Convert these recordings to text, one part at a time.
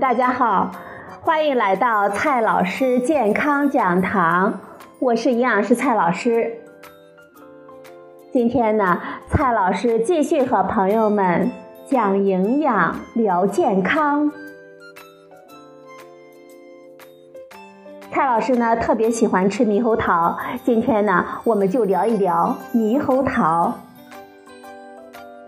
大家好，欢迎来到蔡老师健康讲堂，我是营养师蔡老师。今天呢，蔡老师继续和朋友们讲营养、聊健康。蔡老师呢特别喜欢吃猕猴桃，今天呢，我们就聊一聊猕猴桃。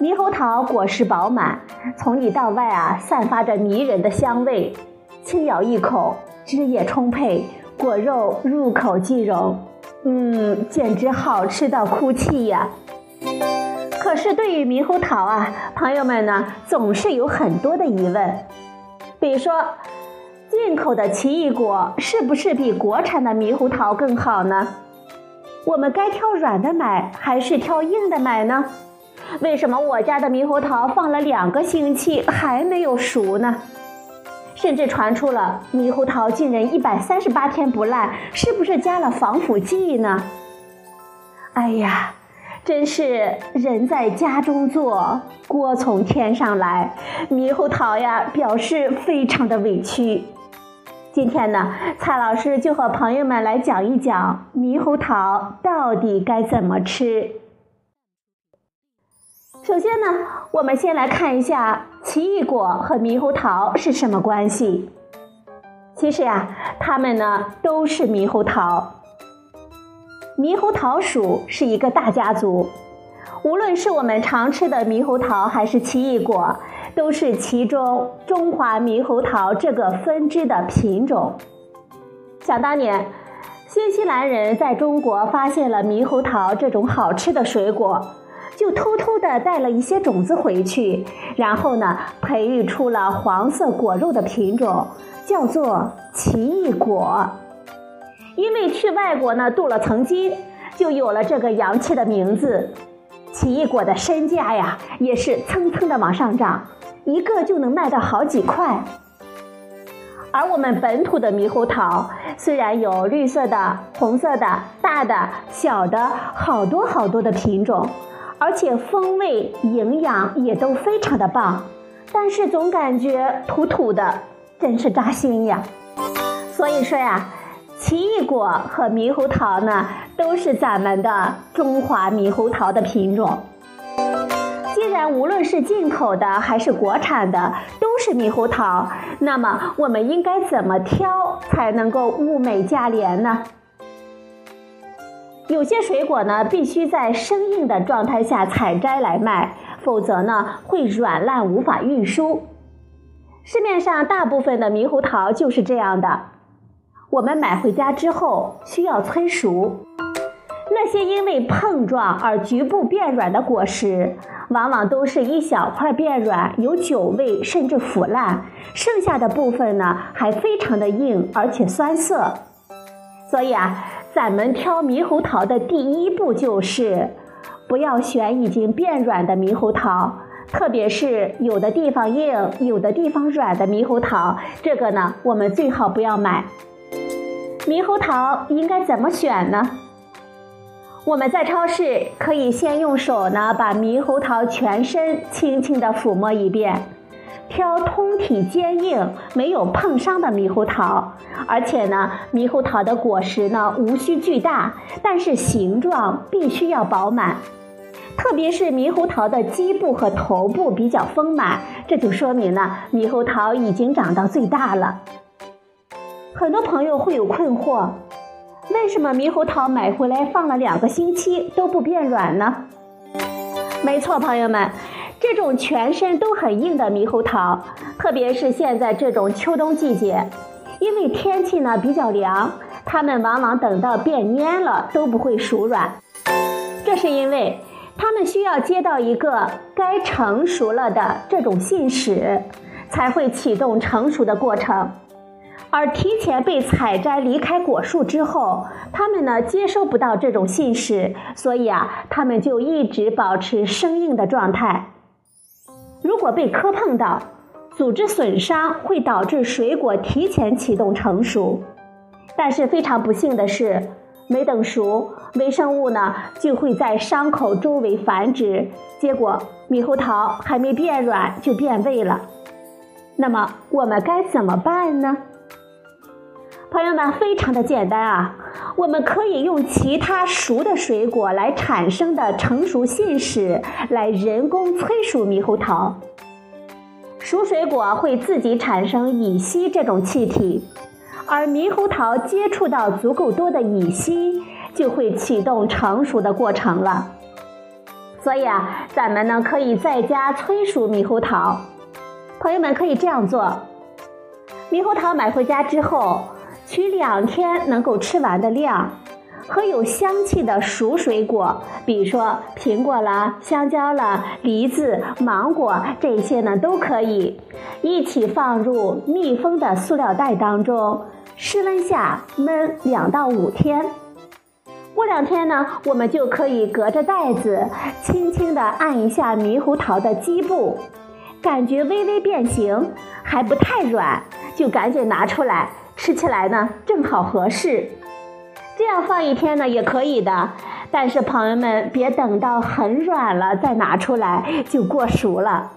猕猴桃果实饱满，从里到外啊，散发着迷人的香味。轻咬一口，汁液充沛，果肉入口即溶，嗯，简直好吃到哭泣呀！可是对于猕猴桃啊，朋友们呢总是有很多的疑问，比如说，进口的奇异果是不是比国产的猕猴桃更好呢？我们该挑软的买还是挑硬的买呢？为什么我家的猕猴桃放了两个星期还没有熟呢？甚至传出了猕猴桃竟然一百三十八天不烂，是不是加了防腐剂呢？哎呀，真是人在家中坐，锅从天上来，猕猴桃呀表示非常的委屈。今天呢，蔡老师就和朋友们来讲一讲猕猴桃到底该怎么吃。首先呢，我们先来看一下奇异果和猕猴桃是什么关系。其实呀，它们呢都是猕猴桃。猕猴桃属是一个大家族，无论是我们常吃的猕猴桃还是奇异果，都是其中中华猕猴桃这个分支的品种。想当年，新西兰人在中国发现了猕猴桃这种好吃的水果。就偷偷的带了一些种子回去，然后呢，培育出了黄色果肉的品种，叫做奇异果。因为去外国呢镀了层金，就有了这个洋气的名字。奇异果的身价呀，也是蹭蹭的往上涨，一个就能卖到好几块。而我们本土的猕猴桃，虽然有绿色的、红色的、大的、小的，好多好多的品种。而且风味、营养也都非常的棒，但是总感觉土土的，真是扎心呀。所以说呀，奇异果和猕猴桃呢，都是咱们的中华猕猴桃的品种。既然无论是进口的还是国产的都是猕猴桃，那么我们应该怎么挑才能够物美价廉呢？有些水果呢，必须在生硬的状态下采摘来卖，否则呢会软烂无法运输。市面上大部分的猕猴桃就是这样的。我们买回家之后需要催熟，那些因为碰撞而局部变软的果实，往往都是一小块变软，有酒味甚至腐烂，剩下的部分呢还非常的硬而且酸涩。所以啊。咱们挑猕猴桃的第一步就是，不要选已经变软的猕猴桃，特别是有的地方硬、有的地方软的猕猴桃，这个呢，我们最好不要买。猕猴桃应该怎么选呢？我们在超市可以先用手呢，把猕猴桃全身轻轻地抚摸一遍。挑通体坚硬、没有碰伤的猕猴桃，而且呢，猕猴桃的果实呢无需巨大，但是形状必须要饱满，特别是猕猴桃的基部和头部比较丰满，这就说明呢，猕猴桃已经长到最大了。很多朋友会有困惑，为什么猕猴桃买回来放了两个星期都不变软呢？没错，朋友们。这种全身都很硬的猕猴桃，特别是现在这种秋冬季节，因为天气呢比较凉，它们往往等到变蔫了都不会熟软。这是因为它们需要接到一个该成熟了的这种信使，才会启动成熟的过程。而提前被采摘离开果树之后，它们呢接收不到这种信使，所以啊，它们就一直保持生硬的状态。如果被磕碰到，组织损伤会导致水果提前启动成熟，但是非常不幸的是，没等熟，微生物呢就会在伤口周围繁殖，结果猕猴桃还没变软就变味了。那么我们该怎么办呢？朋友们，非常的简单啊，我们可以用其他熟的水果来产生的成熟信使来人工催熟猕猴桃。熟水果会自己产生乙烯这种气体，而猕猴桃接触到足够多的乙烯，就会启动成熟的过程了。所以啊，咱们呢可以在家催熟猕猴桃。朋友们可以这样做：猕猴桃买回家之后。取两天能够吃完的量，和有香气的熟水果，比如说苹果了、香蕉了、梨子、芒果这些呢，都可以一起放入密封的塑料袋当中，室温下焖两到五天。过两天呢，我们就可以隔着袋子，轻轻地按一下猕猴桃的基部，感觉微微变形，还不太软，就赶紧拿出来。吃起来呢正好合适，这样放一天呢也可以的，但是朋友们别等到很软了再拿出来就过熟了。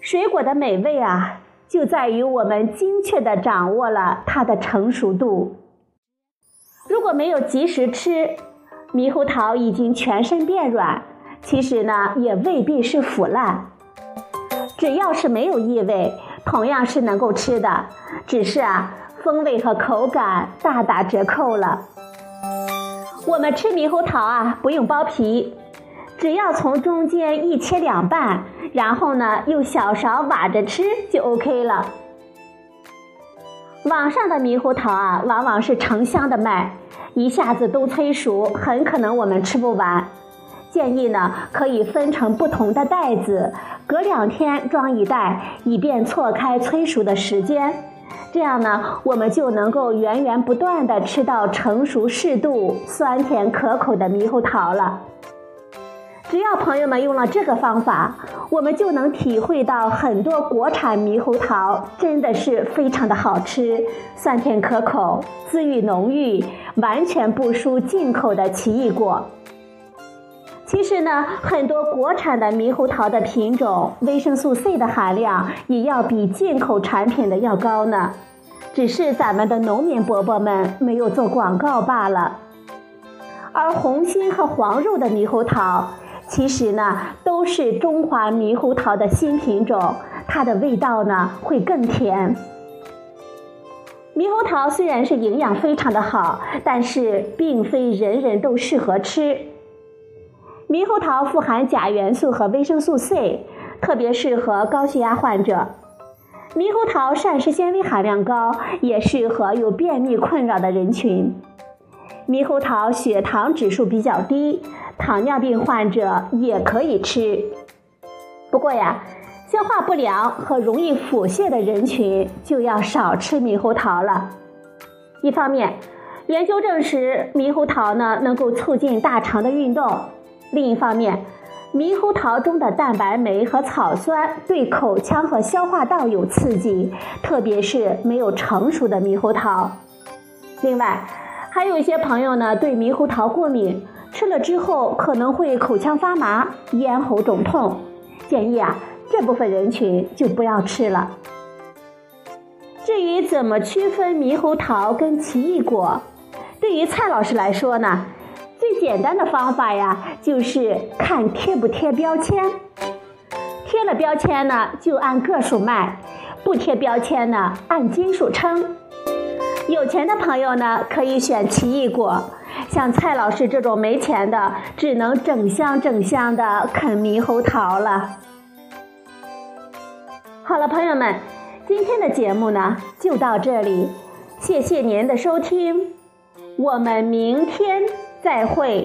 水果的美味啊，就在于我们精确的掌握了它的成熟度。如果没有及时吃，猕猴桃已经全身变软，其实呢也未必是腐烂，只要是没有异味。同样是能够吃的，只是啊，风味和口感大打折扣了。我们吃猕猴桃啊，不用剥皮，只要从中间一切两半，然后呢，用小勺挖着吃就 OK 了。网上的猕猴桃啊，往往是成箱的卖，一下子都催熟，很可能我们吃不完。建议呢，可以分成不同的袋子，隔两天装一袋，以便错开催熟的时间。这样呢，我们就能够源源不断的吃到成熟适度、酸甜可口的猕猴桃了。只要朋友们用了这个方法，我们就能体会到很多国产猕猴桃真的是非常的好吃，酸甜可口，滋味浓郁，完全不输进口的奇异果。其实呢，很多国产的猕猴桃的品种，维生素 C 的含量也要比进口产品的要高呢。只是咱们的农民伯伯们没有做广告罢了。而红心和黄肉的猕猴桃，其实呢都是中华猕猴桃的新品种，它的味道呢会更甜。猕猴桃虽然是营养非常的好，但是并非人人都适合吃。猕猴桃富含钾元素和维生素 C，特别适合高血压患者。猕猴桃膳食纤维含量高，也适合有便秘困扰的人群。猕猴桃血糖指数比较低，糖尿病患者也可以吃。不过呀，消化不良和容易腹泻的人群就要少吃猕猴桃了。一方面，研究证实猕猴桃呢能够促进大肠的运动。另一方面，猕猴桃中的蛋白酶和草酸对口腔和消化道有刺激，特别是没有成熟的猕猴桃。另外，还有一些朋友呢对猕猴桃过敏，吃了之后可能会口腔发麻、咽喉肿痛，建议啊这部分人群就不要吃了。至于怎么区分猕猴桃跟奇异果，对于蔡老师来说呢？简单的方法呀，就是看贴不贴标签。贴了标签呢，就按个数卖；不贴标签呢，按斤数称。有钱的朋友呢，可以选奇异果；像蔡老师这种没钱的，只能整箱整箱的啃猕猴桃了。好了，朋友们，今天的节目呢，就到这里，谢谢您的收听，我们明天。再会。